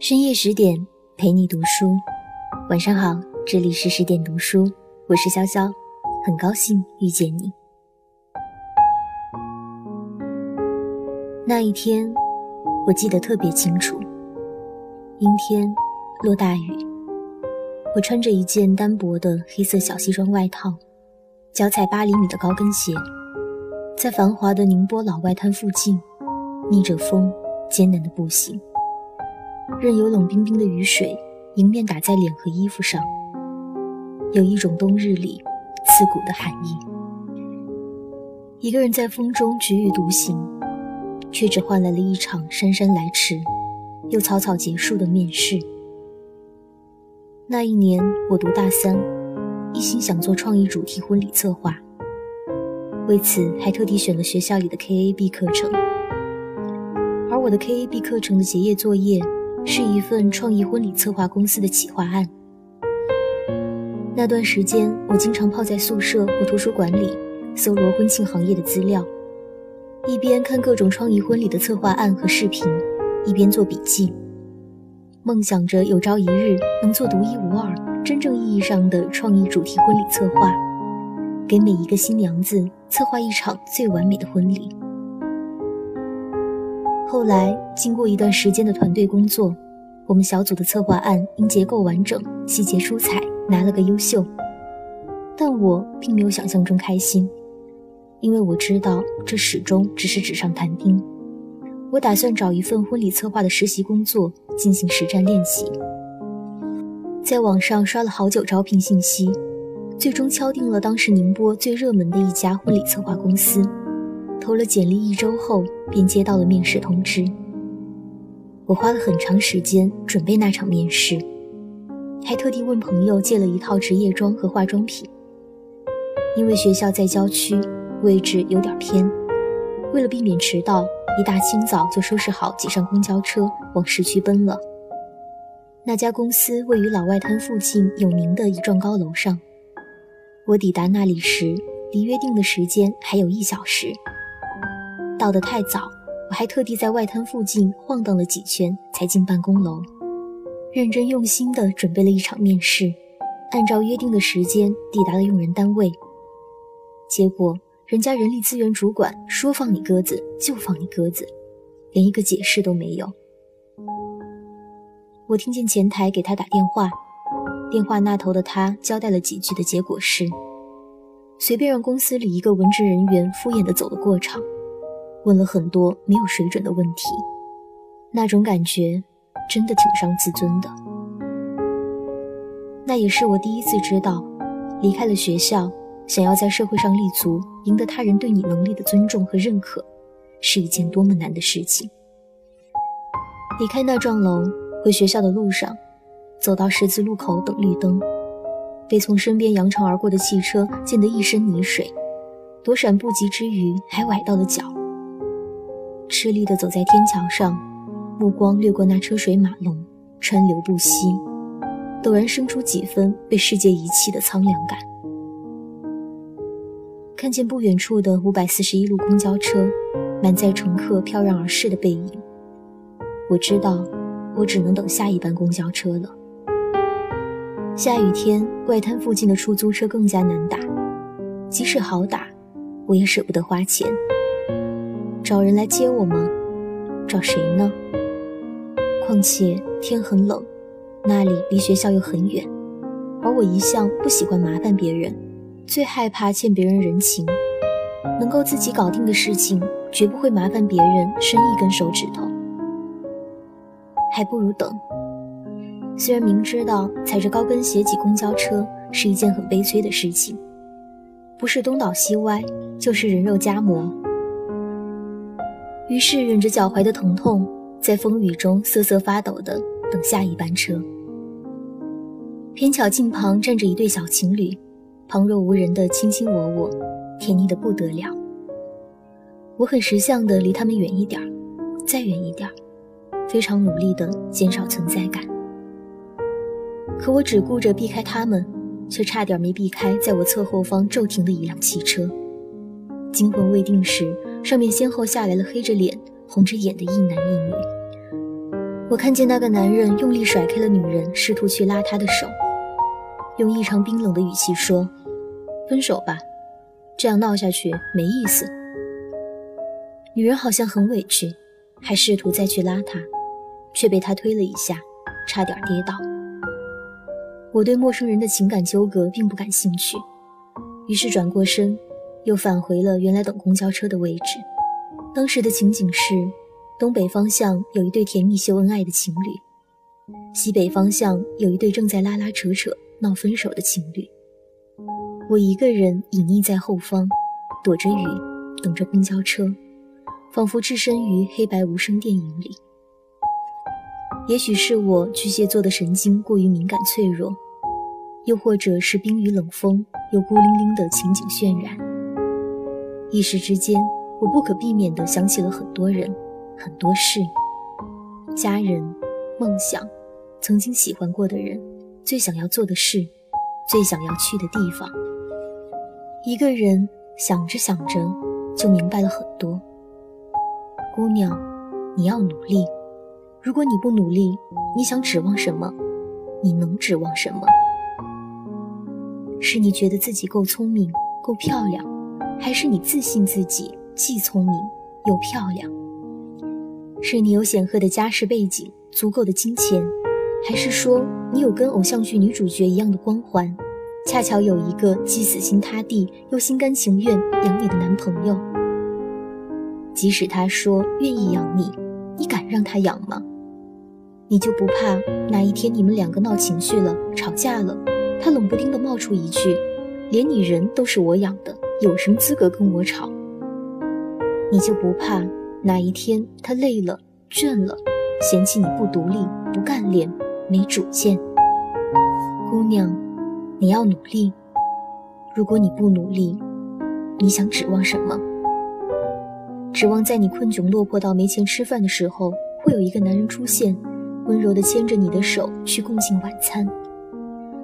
深夜十点陪你读书，晚上好，这里是十点读书，我是潇潇，很高兴遇见你。那一天，我记得特别清楚，阴天，落大雨，我穿着一件单薄的黑色小西装外套，脚踩八厘米的高跟鞋，在繁华的宁波老外滩附近，逆着风艰难的步行。任由冷冰冰的雨水迎面打在脸和衣服上，有一种冬日里刺骨的寒意。一个人在风中举雨独行，却只换来了一场姗姗来迟又草草结束的面试。那一年我读大三，一心想做创意主题婚礼策划，为此还特地选了学校里的 KAB 课程，而我的 KAB 课程的结业作业。是一份创意婚礼策划公司的企划案。那段时间，我经常泡在宿舍或图书馆里，搜罗婚庆行业的资料，一边看各种创意婚礼的策划案和视频，一边做笔记，梦想着有朝一日能做独一无二、真正意义上的创意主题婚礼策划，给每一个新娘子策划一场最完美的婚礼。后来，经过一段时间的团队工作，我们小组的策划案因结构完整、细节出彩，拿了个优秀。但我并没有想象中开心，因为我知道这始终只是纸上谈兵。我打算找一份婚礼策划的实习工作进行实战练习。在网上刷了好久招聘信息，最终敲定了当时宁波最热门的一家婚礼策划公司。投了简历一周后，便接到了面试通知。我花了很长时间准备那场面试，还特地问朋友借了一套职业装和化妆品。因为学校在郊区，位置有点偏，为了避免迟到，一大清早就收拾好，挤上公交车往市区奔了。那家公司位于老外滩附近有名的一幢高楼上。我抵达那里时，离约定的时间还有一小时。到得太早，我还特地在外滩附近晃荡了几圈才进办公楼，认真用心地准备了一场面试，按照约定的时间抵达了用人单位。结果，人家人力资源主管说放你鸽子就放你鸽子，连一个解释都没有。我听见前台给他打电话，电话那头的他交代了几句的结果是，随便让公司里一个文职人员敷衍地走了过场。问了很多没有水准的问题，那种感觉真的挺伤自尊的。那也是我第一次知道，离开了学校，想要在社会上立足，赢得他人对你能力的尊重和认可，是一件多么难的事情。离开那幢楼，回学校的路上，走到十字路口等绿灯，被从身边扬长而过的汽车溅得一身泥水，躲闪不及之余，还崴到了脚。吃力地走在天桥上，目光掠过那车水马龙、川流不息，陡然生出几分被世界遗弃的苍凉感。看见不远处的五百四十一路公交车，满载乘客飘然而逝的背影，我知道，我只能等下一班公交车了。下雨天，外滩附近的出租车更加难打，即使好打，我也舍不得花钱。找人来接我吗？找谁呢？况且天很冷，那里离学校又很远，而我一向不喜欢麻烦别人，最害怕欠别人人情。能够自己搞定的事情，绝不会麻烦别人伸一根手指头。还不如等。虽然明知道踩着高跟鞋挤公交车是一件很悲催的事情，不是东倒西歪，就是人肉夹馍。于是忍着脚踝的疼痛，在风雨中瑟瑟发抖的等下一班车。偏巧近旁站着一对小情侣，旁若无人的卿卿我我，甜腻的不得了。我很识相的离他们远一点再远一点非常努力的减少存在感。可我只顾着避开他们，却差点没避开在我侧后方骤停的一辆汽车。惊魂未定时。上面先后下来了黑着脸、红着眼的一男一女。我看见那个男人用力甩开了女人，试图去拉她的手，用异常冰冷的语气说：“分手吧，这样闹下去没意思。”女人好像很委屈，还试图再去拉他，却被他推了一下，差点跌倒。我对陌生人的情感纠葛并不感兴趣，于是转过身，又返回了原来等公交车的位置。当时的情景是。东北方向有一对甜蜜秀恩爱的情侣，西北方向有一对正在拉拉扯扯闹分手的情侣。我一个人隐匿在后方，躲着雨，等着公交车，仿佛置身于黑白无声电影里。也许是我巨蟹座的神经过于敏感脆弱，又或者是冰雨冷风又孤零零的情景渲染。一时之间，我不可避免地想起了很多人。很多事，家人、梦想，曾经喜欢过的人，最想要做的事，最想要去的地方。一个人想着想着，就明白了很多。姑娘，你要努力。如果你不努力，你想指望什么？你能指望什么？是你觉得自己够聪明、够漂亮，还是你自信自己既聪明又漂亮？是你有显赫的家世背景、足够的金钱，还是说你有跟偶像剧女主角一样的光环，恰巧有一个既死心塌地又心甘情愿养你的男朋友？即使他说愿意养你，你敢让他养吗？你就不怕哪一天你们两个闹情绪了、吵架了，他冷不丁的冒出一句：“连你人都是我养的，有什么资格跟我吵？”你就不怕？哪一天他累了、倦了，嫌弃你不独立、不干练、没主见？姑娘，你要努力。如果你不努力，你想指望什么？指望在你困窘落魄到没钱吃饭的时候，会有一个男人出现，温柔地牵着你的手去共进晚餐？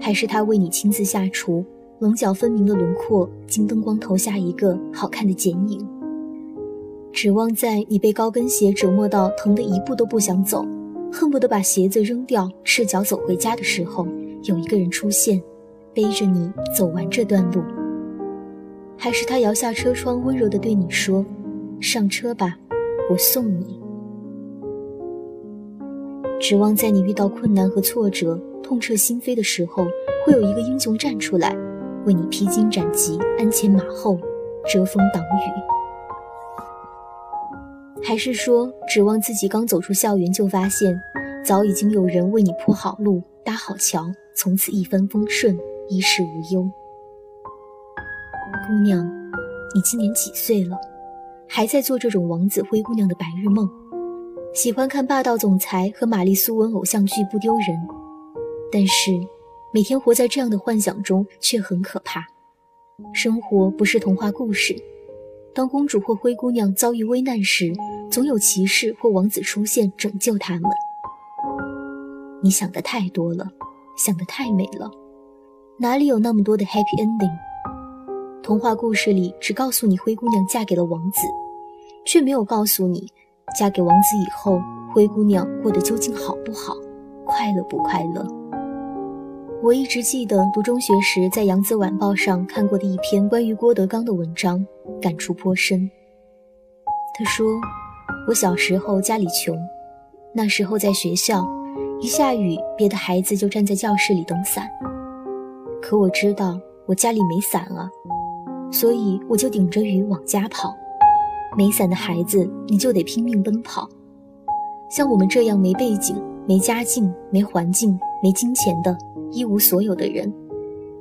还是他为你亲自下厨，棱角分明的轮廓经灯光投下一个好看的剪影？指望在你被高跟鞋折磨到疼得一步都不想走，恨不得把鞋子扔掉，赤脚走回家的时候，有一个人出现，背着你走完这段路。还是他摇下车窗，温柔地对你说：“上车吧，我送你。”指望在你遇到困难和挫折、痛彻心扉的时候，会有一个英雄站出来，为你披荆斩棘、鞍前马后、遮风挡雨。还是说，指望自己刚走出校园就发现，早已经有人为你铺好路、搭好桥，从此一帆风顺、衣食无忧。姑娘，你今年几岁了？还在做这种王子灰姑娘的白日梦？喜欢看霸道总裁和玛丽苏文偶像剧不丢人，但是每天活在这样的幻想中却很可怕。生活不是童话故事。当公主或灰姑娘遭遇危难时，总有骑士或王子出现拯救他们。你想的太多了，想的太美了，哪里有那么多的 happy ending？童话故事里只告诉你灰姑娘嫁给了王子，却没有告诉你，嫁给王子以后，灰姑娘过得究竟好不好，快乐不快乐。我一直记得读中学时在《扬子晚报》上看过的一篇关于郭德纲的文章，感触颇深。他说：“我小时候家里穷，那时候在学校，一下雨，别的孩子就站在教室里等伞。可我知道我家里没伞啊，所以我就顶着雨往家跑。没伞的孩子，你就得拼命奔跑。像我们这样没背景、没家境、没环境、没金钱的。”一无所有的人，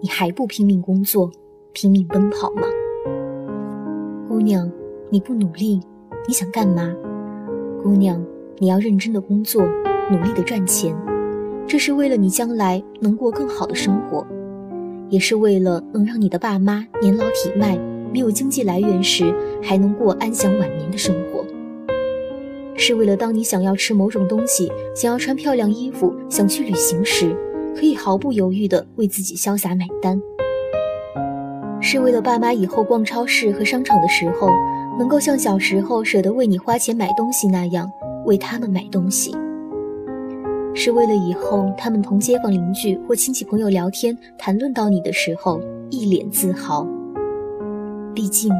你还不拼命工作、拼命奔跑吗？姑娘，你不努力，你想干嘛？姑娘，你要认真的工作，努力的赚钱，这是为了你将来能过更好的生活，也是为了能让你的爸妈年老体迈、没有经济来源时还能过安享晚年的生活，是为了当你想要吃某种东西、想要穿漂亮衣服、想去旅行时。可以毫不犹豫地为自己潇洒买单，是为了爸妈以后逛超市和商场的时候，能够像小时候舍得为你花钱买东西那样为他们买东西。是为了以后他们同街坊邻居或亲戚朋友聊天谈论到你的时候一脸自豪。毕竟，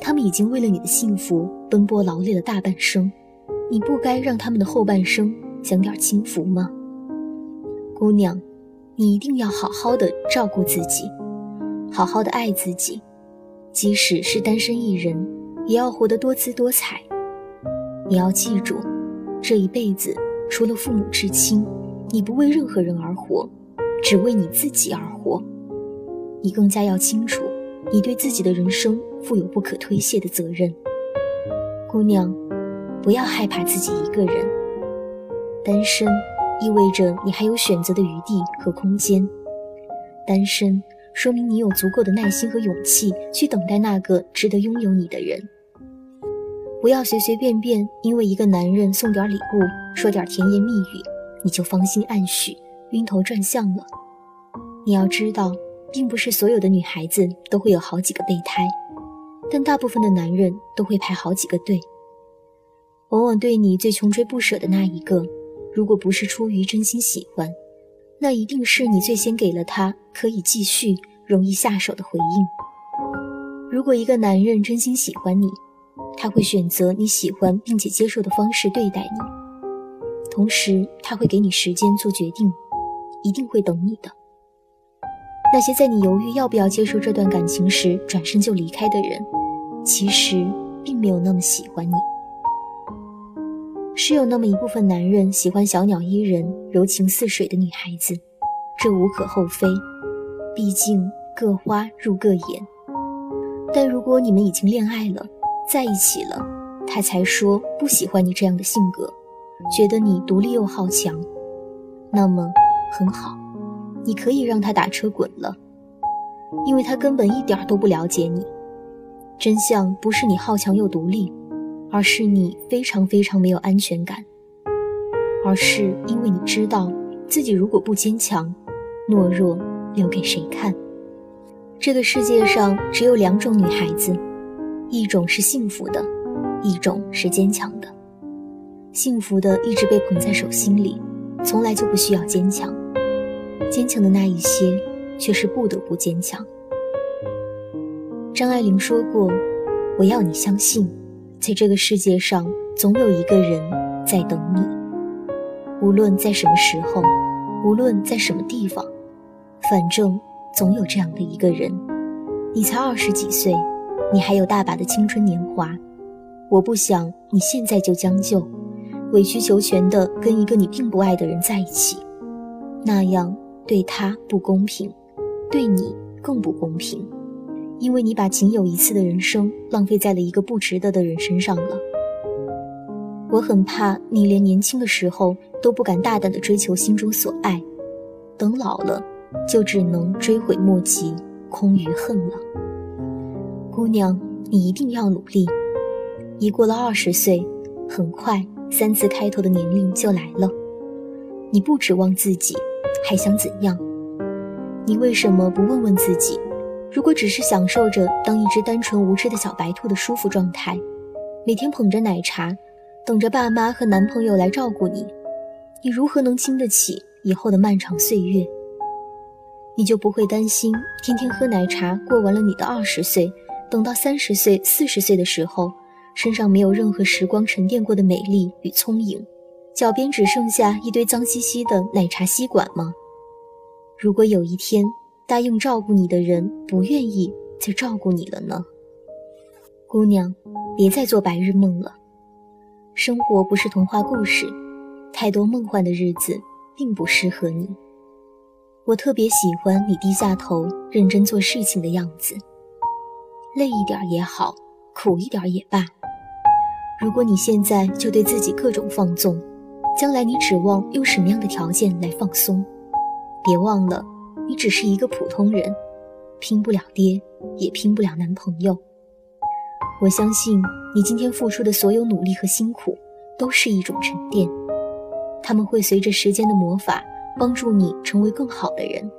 他们已经为了你的幸福奔波劳累了大半生，你不该让他们的后半生享点清福吗？姑娘，你一定要好好的照顾自己，好好的爱自己，即使是单身一人，也要活得多姿多彩。你要记住，这一辈子除了父母至亲，你不为任何人而活，只为你自己而活。你更加要清楚。你对自己的人生负有不可推卸的责任，姑娘，不要害怕自己一个人。单身意味着你还有选择的余地和空间，单身说明你有足够的耐心和勇气去等待那个值得拥有你的人。不要随随便便因为一个男人送点礼物、说点甜言蜜语，你就芳心暗许、晕头转向了。你要知道。并不是所有的女孩子都会有好几个备胎，但大部分的男人都会排好几个队。往往对你最穷追不舍的那一个，如果不是出于真心喜欢，那一定是你最先给了他可以继续、容易下手的回应。如果一个男人真心喜欢你，他会选择你喜欢并且接受的方式对待你，同时他会给你时间做决定，一定会等你的。那些在你犹豫要不要接受这段感情时转身就离开的人，其实并没有那么喜欢你。是有那么一部分男人喜欢小鸟依人、柔情似水的女孩子，这无可厚非，毕竟各花入各眼。但如果你们已经恋爱了，在一起了，他才说不喜欢你这样的性格，觉得你独立又好强，那么很好。你可以让他打车滚了，因为他根本一点都不了解你。真相不是你好强又独立，而是你非常非常没有安全感，而是因为你知道自己如果不坚强，懦弱留给谁看？这个世界上只有两种女孩子，一种是幸福的，一种是坚强的。幸福的一直被捧在手心里，从来就不需要坚强。坚强的那一些，却是不得不坚强。张爱玲说过：“我要你相信，在这个世界上，总有一个人在等你。无论在什么时候，无论在什么地方，反正总有这样的一个人。你才二十几岁，你还有大把的青春年华。我不想你现在就将就，委曲求全的跟一个你并不爱的人在一起，那样。”对他不公平，对你更不公平，因为你把仅有一次的人生浪费在了一个不值得的人身上了。我很怕你连年轻的时候都不敢大胆的追求心中所爱，等老了，就只能追悔莫及，空余恨了。姑娘，你一定要努力。一过了二十岁，很快三字开头的年龄就来了。你不指望自己。还想怎样？你为什么不问问自己？如果只是享受着当一只单纯无知的小白兔的舒服状态，每天捧着奶茶，等着爸妈和男朋友来照顾你，你如何能经得起以后的漫长岁月？你就不会担心天天喝奶茶过完了你的二十岁，等到三十岁、四十岁的时候，身上没有任何时光沉淀过的美丽与聪颖？脚边只剩下一堆脏兮兮的奶茶吸管吗？如果有一天答应照顾你的人不愿意再照顾你了呢？姑娘，别再做白日梦了。生活不是童话故事，太多梦幻的日子并不适合你。我特别喜欢你低下头认真做事情的样子，累一点也好，苦一点也罢。如果你现在就对自己各种放纵，将来你指望用什么样的条件来放松？别忘了，你只是一个普通人，拼不了爹，也拼不了男朋友。我相信你今天付出的所有努力和辛苦，都是一种沉淀，他们会随着时间的魔法，帮助你成为更好的人。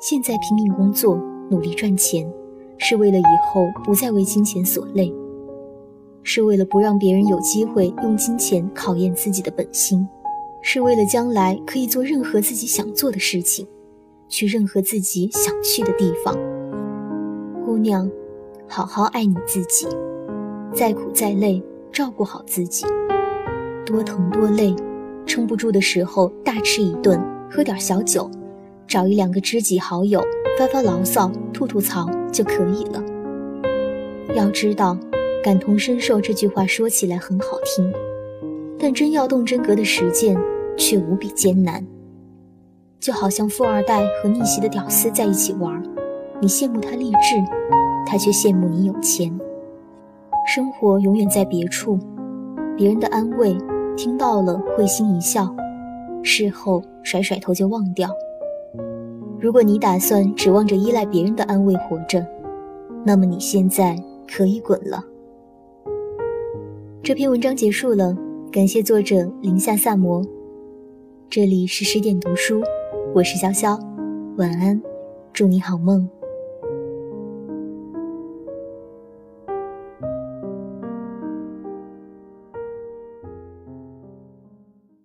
现在拼命工作，努力赚钱，是为了以后不再为金钱所累。是为了不让别人有机会用金钱考验自己的本心，是为了将来可以做任何自己想做的事情，去任何自己想去的地方。姑娘，好好爱你自己，再苦再累，照顾好自己，多疼多累，撑不住的时候大吃一顿，喝点小酒，找一两个知己好友发发牢骚、吐吐槽就可以了。要知道，感同身受这句话说起来很好听，但真要动真格的实践却无比艰难。就好像富二代和逆袭的屌丝在一起玩，你羡慕他励志，他却羡慕你有钱。生活永远在别处，别人的安慰听到了会心一笑，事后甩甩头就忘掉。如果你打算指望着依赖别人的安慰活着，那么你现在。可以滚了。这篇文章结束了，感谢作者林下萨摩。这里是十点读书，我是潇潇，晚安，祝你好梦。